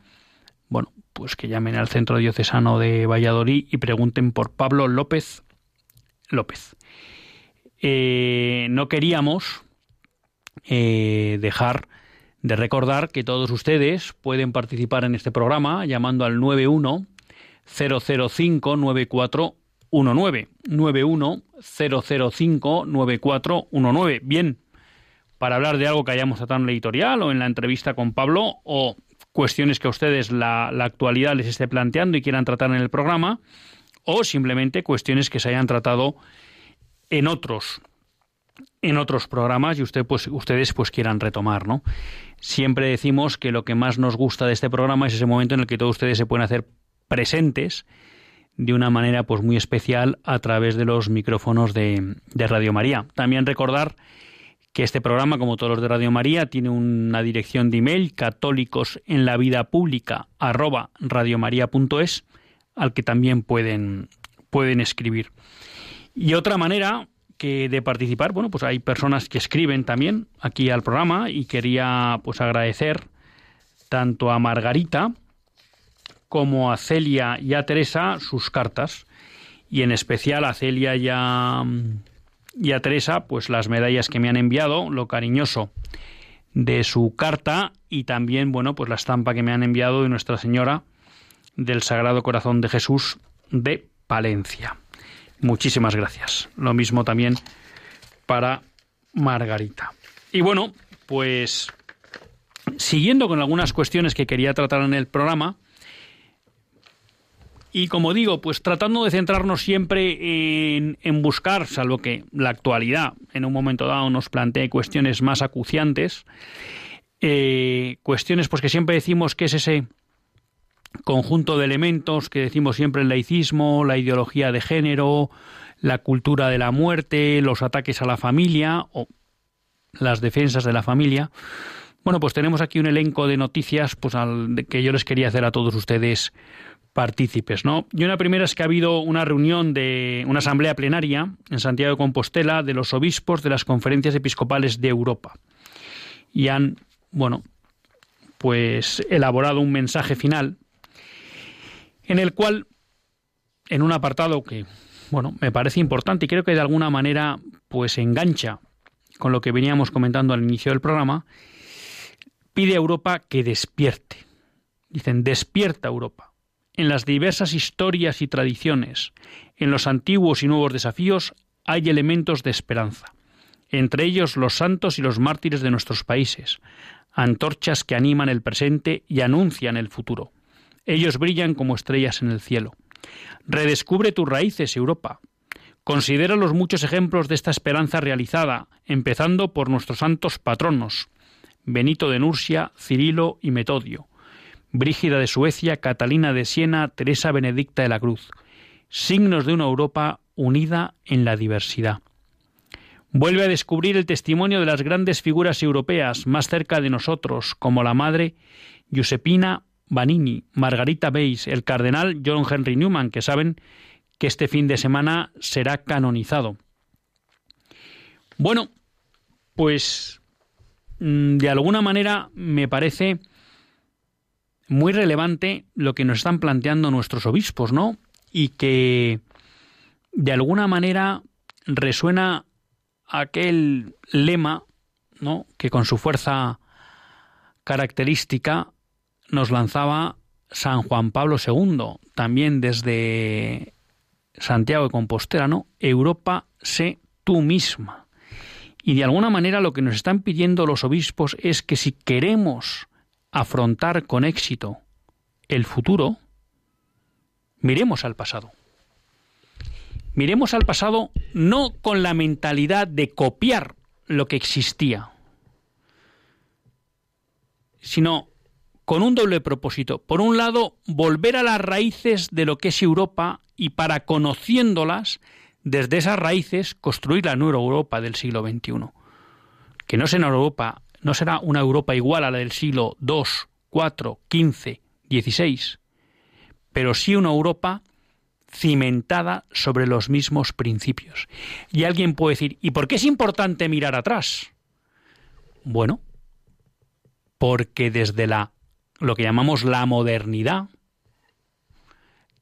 bueno, pues que llamen al Centro Diocesano de Valladolid y pregunten por Pablo López López. Eh, no queríamos eh, dejar de recordar que todos ustedes pueden participar en este programa llamando al 91 005 9419 91 005 9419. Bien, para hablar de algo que hayamos tratado en la editorial o en la entrevista con Pablo o cuestiones que a ustedes la, la actualidad les esté planteando y quieran tratar en el programa o simplemente cuestiones que se hayan tratado en otros en otros programas y usted, pues, ustedes pues quieran retomar, ¿no? Siempre decimos que lo que más nos gusta de este programa es ese momento en el que todos ustedes se pueden hacer presentes de una manera pues muy especial a través de los micrófonos de, de Radio María. También recordar que este programa, como todos los de Radio María, tiene una dirección de email católicos en la vida pública al que también pueden, pueden escribir. Y otra manera que de participar, bueno, pues hay personas que escriben también aquí al programa y quería pues agradecer tanto a Margarita como a Celia y a Teresa sus cartas y en especial a Celia y a, y a Teresa pues las medallas que me han enviado, lo cariñoso de su carta y también bueno pues la estampa que me han enviado de Nuestra Señora del Sagrado Corazón de Jesús de Palencia. Muchísimas gracias. Lo mismo también para Margarita. Y bueno, pues siguiendo con algunas cuestiones que quería tratar en el programa, y como digo, pues tratando de centrarnos siempre en, buscar, salvo que la actualidad en un momento dado nos plantee cuestiones más acuciantes, eh, cuestiones pues que siempre decimos que es ese conjunto de elementos que decimos siempre el laicismo, la ideología de género, la cultura de la muerte, los ataques a la familia o las defensas de la familia. Bueno, pues tenemos aquí un elenco de noticias pues al, que yo les quería hacer a todos ustedes partícipes, ¿no? Y una primera es que ha habido una reunión de una asamblea plenaria en Santiago de Compostela de los obispos de las conferencias episcopales de Europa. Y han, bueno, pues elaborado un mensaje final en el cual, en un apartado que, bueno, me parece importante y creo que de alguna manera, pues engancha con lo que veníamos comentando al inicio del programa, pide a Europa que despierte. Dicen, despierta Europa. En las diversas historias y tradiciones, en los antiguos y nuevos desafíos, hay elementos de esperanza. Entre ellos los santos y los mártires de nuestros países, antorchas que animan el presente y anuncian el futuro. Ellos brillan como estrellas en el cielo. Redescubre tus raíces, Europa. Considera los muchos ejemplos de esta esperanza realizada, empezando por nuestros santos patronos, Benito de Nursia, Cirilo y Metodio, Brígida de Suecia, Catalina de Siena, Teresa Benedicta de la Cruz, signos de una Europa unida en la diversidad. Vuelve a descubrir el testimonio de las grandes figuras europeas más cerca de nosotros, como la madre Giuseppina Vanini, Margarita Beis, el cardenal John Henry Newman, que saben que este fin de semana será canonizado. Bueno, pues mm, de alguna manera me parece muy relevante lo que nos están planteando nuestros obispos, ¿no? Y que de alguna manera resuena aquel lema, ¿no? Que con su fuerza característica nos lanzaba San Juan Pablo II, también desde Santiago de Compostela, ¿no? Europa, sé tú misma. Y de alguna manera lo que nos están pidiendo los obispos es que si queremos afrontar con éxito el futuro, miremos al pasado. Miremos al pasado no con la mentalidad de copiar lo que existía, sino con un doble propósito. Por un lado, volver a las raíces de lo que es Europa y para conociéndolas, desde esas raíces, construir la nueva Europa del siglo XXI. Que no será, Europa, no será una Europa igual a la del siglo II, IV, XV, XVI, pero sí una Europa cimentada sobre los mismos principios. Y alguien puede decir, ¿y por qué es importante mirar atrás? Bueno, porque desde la lo que llamamos la modernidad,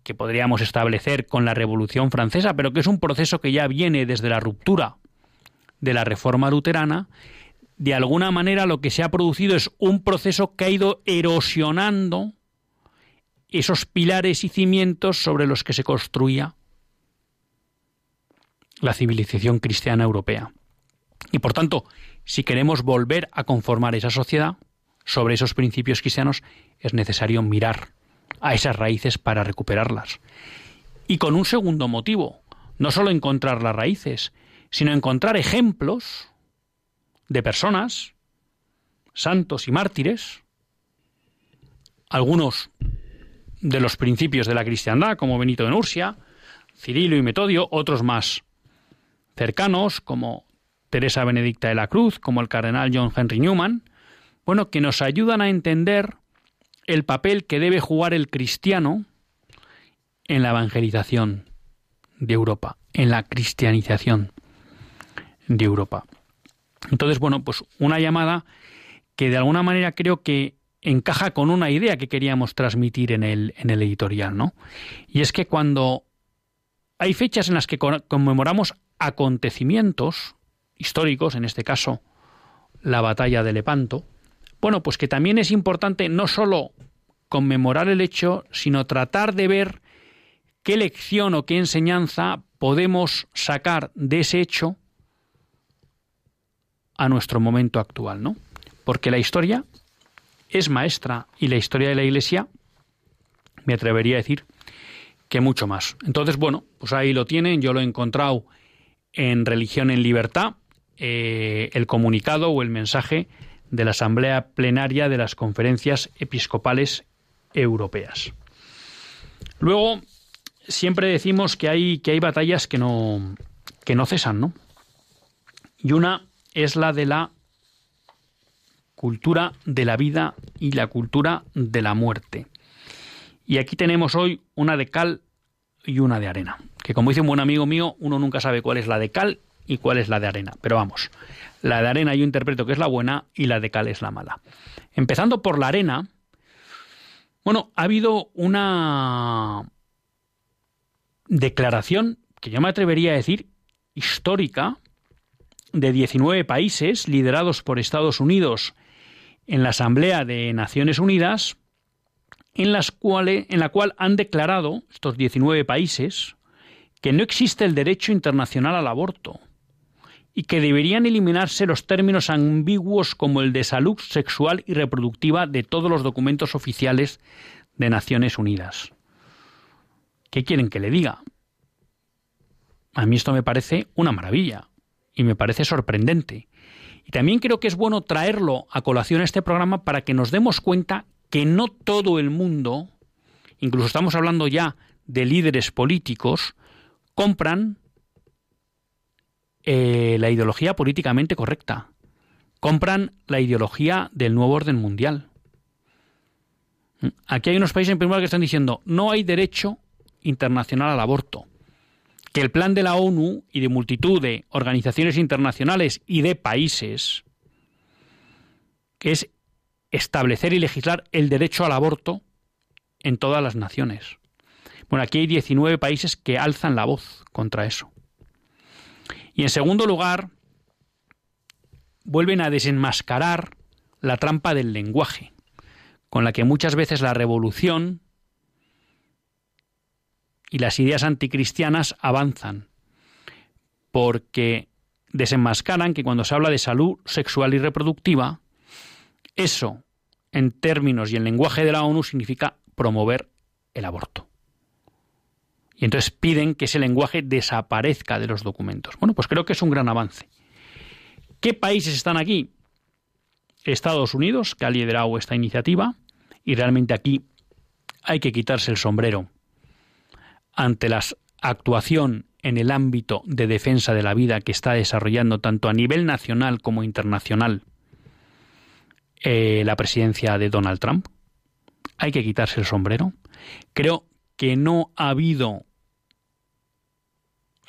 que podríamos establecer con la Revolución Francesa, pero que es un proceso que ya viene desde la ruptura de la Reforma Luterana, de alguna manera lo que se ha producido es un proceso que ha ido erosionando esos pilares y cimientos sobre los que se construía la civilización cristiana europea. Y por tanto, si queremos volver a conformar esa sociedad, sobre esos principios cristianos, es necesario mirar a esas raíces para recuperarlas. Y con un segundo motivo, no solo encontrar las raíces, sino encontrar ejemplos de personas, santos y mártires, algunos de los principios de la cristiandad, como Benito de Nursia, Cirilo y Metodio, otros más cercanos, como Teresa Benedicta de la Cruz, como el cardenal John Henry Newman, bueno, que nos ayudan a entender el papel que debe jugar el cristiano en la evangelización de Europa, en la cristianización de Europa. Entonces, bueno, pues una llamada que de alguna manera creo que encaja con una idea que queríamos transmitir en el, en el editorial, ¿no? Y es que cuando hay fechas en las que conmemoramos acontecimientos históricos, en este caso la batalla de Lepanto, bueno, pues que también es importante no solo conmemorar el hecho, sino tratar de ver qué lección o qué enseñanza podemos sacar de ese hecho a nuestro momento actual, ¿no? Porque la historia es maestra y la historia de la Iglesia, me atrevería a decir, que mucho más. Entonces, bueno, pues ahí lo tienen, yo lo he encontrado en Religión en Libertad, eh, el comunicado o el mensaje de la Asamblea Plenaria de las Conferencias Episcopales Europeas. Luego, siempre decimos que hay, que hay batallas que no, que no cesan, ¿no? Y una es la de la cultura de la vida y la cultura de la muerte. Y aquí tenemos hoy una de cal y una de arena. Que como dice un buen amigo mío, uno nunca sabe cuál es la de cal y cuál es la de arena. Pero vamos, la de arena yo interpreto que es la buena y la de cal es la mala. Empezando por la arena, bueno, ha habido una declaración que yo me atrevería a decir histórica de 19 países liderados por Estados Unidos en la Asamblea de Naciones Unidas, en, las cuales, en la cual han declarado estos 19 países que no existe el derecho internacional al aborto y que deberían eliminarse los términos ambiguos como el de salud sexual y reproductiva de todos los documentos oficiales de Naciones Unidas. ¿Qué quieren que le diga? A mí esto me parece una maravilla y me parece sorprendente. Y también creo que es bueno traerlo a colación a este programa para que nos demos cuenta que no todo el mundo, incluso estamos hablando ya de líderes políticos, compran eh, la ideología políticamente correcta, compran la ideología del nuevo orden mundial. Aquí hay unos países en primer lugar que están diciendo no hay derecho internacional al aborto, que el plan de la ONU y de multitud de organizaciones internacionales y de países es establecer y legislar el derecho al aborto en todas las naciones. Bueno, aquí hay 19 países que alzan la voz contra eso. Y en segundo lugar, vuelven a desenmascarar la trampa del lenguaje, con la que muchas veces la revolución y las ideas anticristianas avanzan, porque desenmascaran que cuando se habla de salud sexual y reproductiva, eso, en términos y en lenguaje de la ONU, significa promover el aborto. Y entonces piden que ese lenguaje desaparezca de los documentos. Bueno, pues creo que es un gran avance. ¿Qué países están aquí? Estados Unidos, que ha liderado esta iniciativa, y realmente aquí hay que quitarse el sombrero ante la actuación en el ámbito de defensa de la vida que está desarrollando tanto a nivel nacional como internacional eh, la presidencia de Donald Trump. Hay que quitarse el sombrero. Creo que no ha habido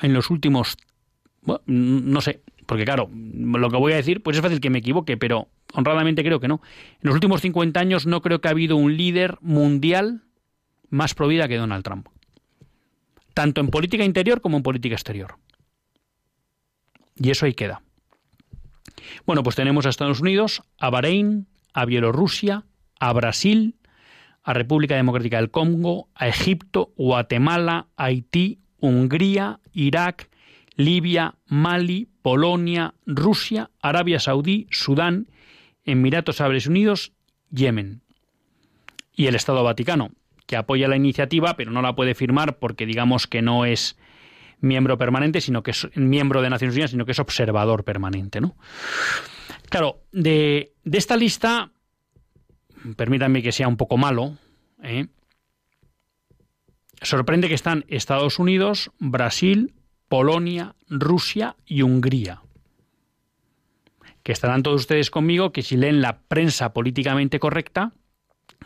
en los últimos, no sé, porque claro, lo que voy a decir, pues es fácil que me equivoque, pero honradamente creo que no. En los últimos 50 años no creo que ha habido un líder mundial más provida que Donald Trump. Tanto en política interior como en política exterior. Y eso ahí queda. Bueno, pues tenemos a Estados Unidos, a Bahrein, a Bielorrusia, a Brasil, a República Democrática del Congo, a Egipto, Guatemala, Haití, Hungría, Irak, Libia, Mali, Polonia, Rusia, Arabia Saudí, Sudán, Emiratos Árabes Unidos, Yemen. Y el Estado Vaticano, que apoya la iniciativa, pero no la puede firmar porque digamos que no es miembro permanente, sino que es miembro de Naciones Unidas, sino que es observador permanente, ¿no? Claro, de, esta lista, permítanme que sea un poco malo, ¿eh? sorprende que están Estados Unidos, Brasil, Polonia, Rusia y Hungría. Que estarán todos ustedes conmigo que si leen la prensa políticamente correcta,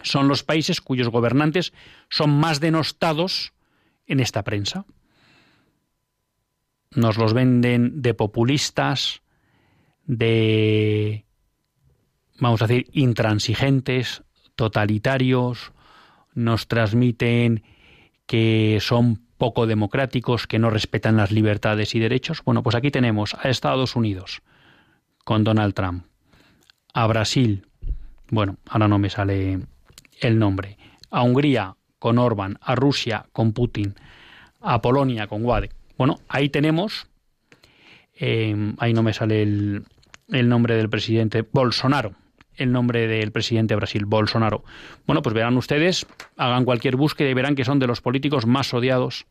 son los países cuyos gobernantes son más denostados en esta prensa. Nos los venden de populistas, de, vamos a decir, intransigentes, totalitarios, nos transmiten que son poco democráticos, que no respetan las libertades y derechos. Bueno, pues aquí tenemos a Estados Unidos con Donald Trump, a Brasil, bueno, ahora no me sale el nombre, a Hungría con Orban, a Rusia con Putin, a Polonia con Wade. Bueno, ahí tenemos, eh, ahí no me sale el, el nombre del presidente Bolsonaro, el nombre del presidente de Brasil, Bolsonaro. Bueno, pues verán ustedes, hagan cualquier búsqueda y verán que son de los políticos más odiados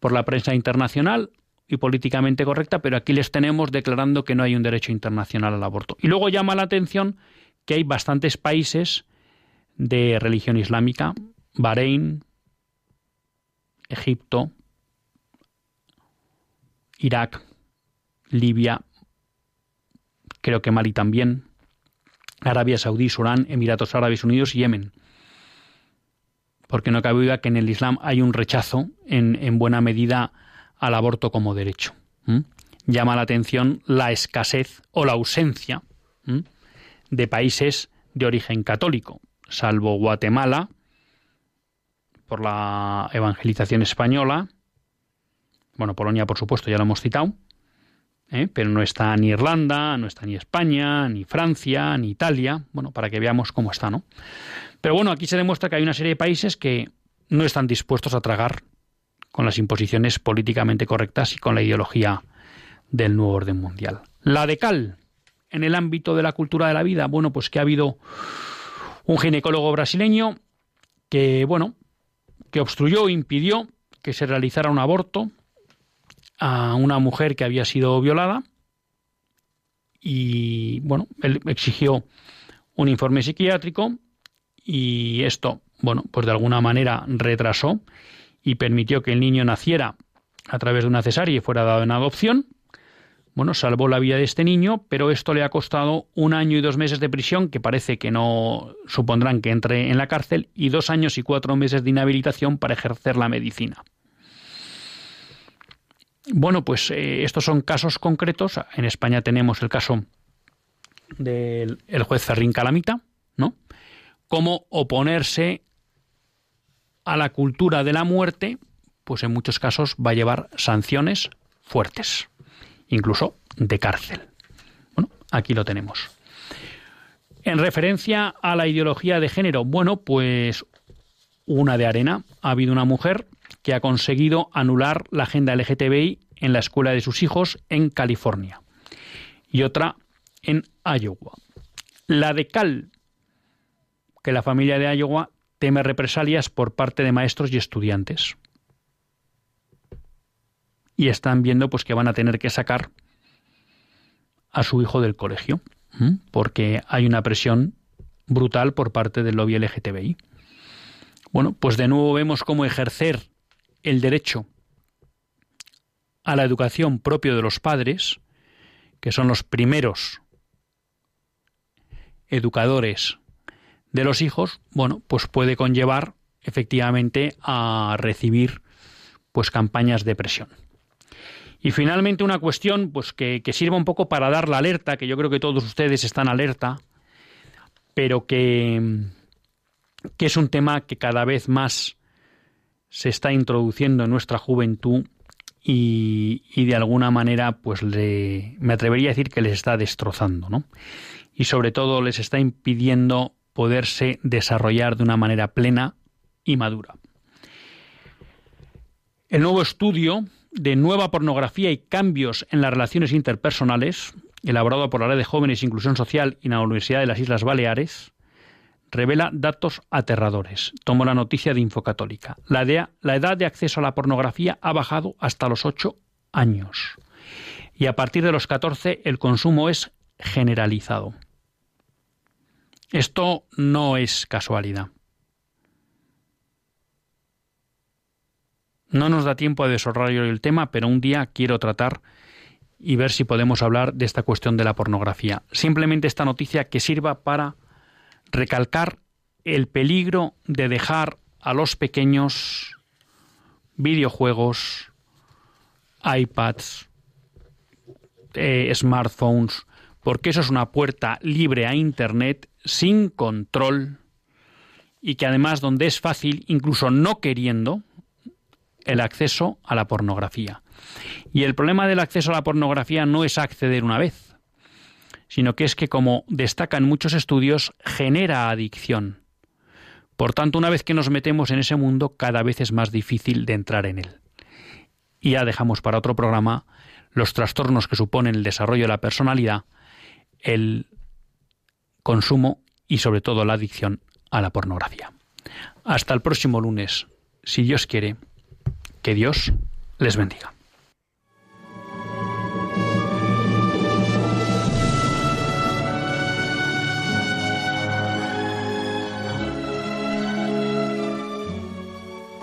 por la prensa internacional y políticamente correcta, pero aquí les tenemos declarando que no hay un derecho internacional al aborto. Y luego llama la atención que hay bastantes países de religión islámica, Bahrein, Egipto, Irak, Libia, creo que Mali también, Arabia Saudí, Sudán, Emiratos Árabes Unidos y Yemen. Porque no cabe duda que en el Islam hay un rechazo en, buena medida al aborto como derecho. Llama la atención la escasez o la ausencia de países de origen católico, salvo Guatemala, por la evangelización española, bueno, Polonia por supuesto ya lo hemos citado, ¿eh? pero no está ni Irlanda, no está ni España, ni Francia, ni Italia, bueno, para que veamos cómo está, ¿no? Pero bueno, aquí se demuestra que hay una serie de países que no están dispuestos a tragar con las imposiciones políticamente correctas y con la ideología del nuevo orden mundial. La de Cal, en el ámbito de la cultura de la vida, bueno, pues que ha habido un ginecólogo brasileño que, bueno, que obstruyó, impidió que se realizara un aborto a una mujer que había sido violada y bueno, él exigió un informe psiquiátrico y esto, bueno, pues de alguna manera retrasó y permitió que el niño naciera a través de una cesárea y fuera dado en adopción. Bueno, salvó la vida de este niño, pero esto le ha costado un año y dos meses de prisión, que parece que no supondrán que entre en la cárcel, y dos años y cuatro meses de inhabilitación para ejercer la medicina. Bueno, pues eh, estos son casos concretos. En España tenemos el caso del juez Ferrín Calamita, ¿no? Cómo oponerse a la cultura de la muerte, pues en muchos casos va a llevar sanciones fuertes, incluso de cárcel. Bueno, aquí lo tenemos. En referencia a la ideología de género, bueno, pues una de arena. Ha habido una mujer que ha conseguido anular la agenda LGTBI en la escuela de sus hijos en California y otra en Iowa. La de Cal, que la familia de Iowa teme represalias por parte de maestros y estudiantes. Y están viendo pues que van a tener que sacar a su hijo del colegio, porque hay una presión brutal por parte del lobby LGTBI. Bueno, pues de nuevo vemos cómo ejercer el derecho a la educación propio de los padres, que son los primeros educadores de los hijos, bueno, pues puede conllevar efectivamente a recibir pues campañas de presión. Y finalmente una cuestión pues que, que, sirva un poco para dar la alerta, que yo creo que todos ustedes están alerta, pero que, que es un tema que cada vez más se está introduciendo en nuestra juventud y, de alguna manera pues le, me atrevería a decir que les está destrozando, ¿no? Y sobre todo les está impidiendo poderse desarrollar de una manera plena y madura. El nuevo estudio de nueva pornografía y cambios en las relaciones interpersonales, elaborado por la Red de Jóvenes Inclusión Social y la Universidad de las Islas Baleares, revela datos aterradores. Tomo la noticia de Infocatólica. La, edad de acceso a la pornografía ha bajado hasta los 8 años. Y a partir de los 14 el consumo es generalizado. Esto no es casualidad. No nos da tiempo a desarrollar el tema, pero un día quiero tratar y ver si podemos hablar de esta cuestión de la pornografía. Simplemente esta noticia que sirva para recalcar el peligro de dejar a los pequeños videojuegos, iPads, eh, smartphones, porque eso es una puerta libre a Internet sin control y que además donde es fácil, incluso no queriendo, el acceso a la pornografía. Y el problema del acceso a la pornografía no es acceder una vez, sino que es que, como destacan muchos estudios, genera adicción. Por tanto, una vez que nos metemos en ese mundo, cada vez es más difícil de entrar en él. Y ya dejamos para otro programa los trastornos que suponen el desarrollo de la personalidad, el consumo y sobre todo la adicción a la pornografía. Hasta el próximo lunes, si Dios quiere, que Dios les bendiga.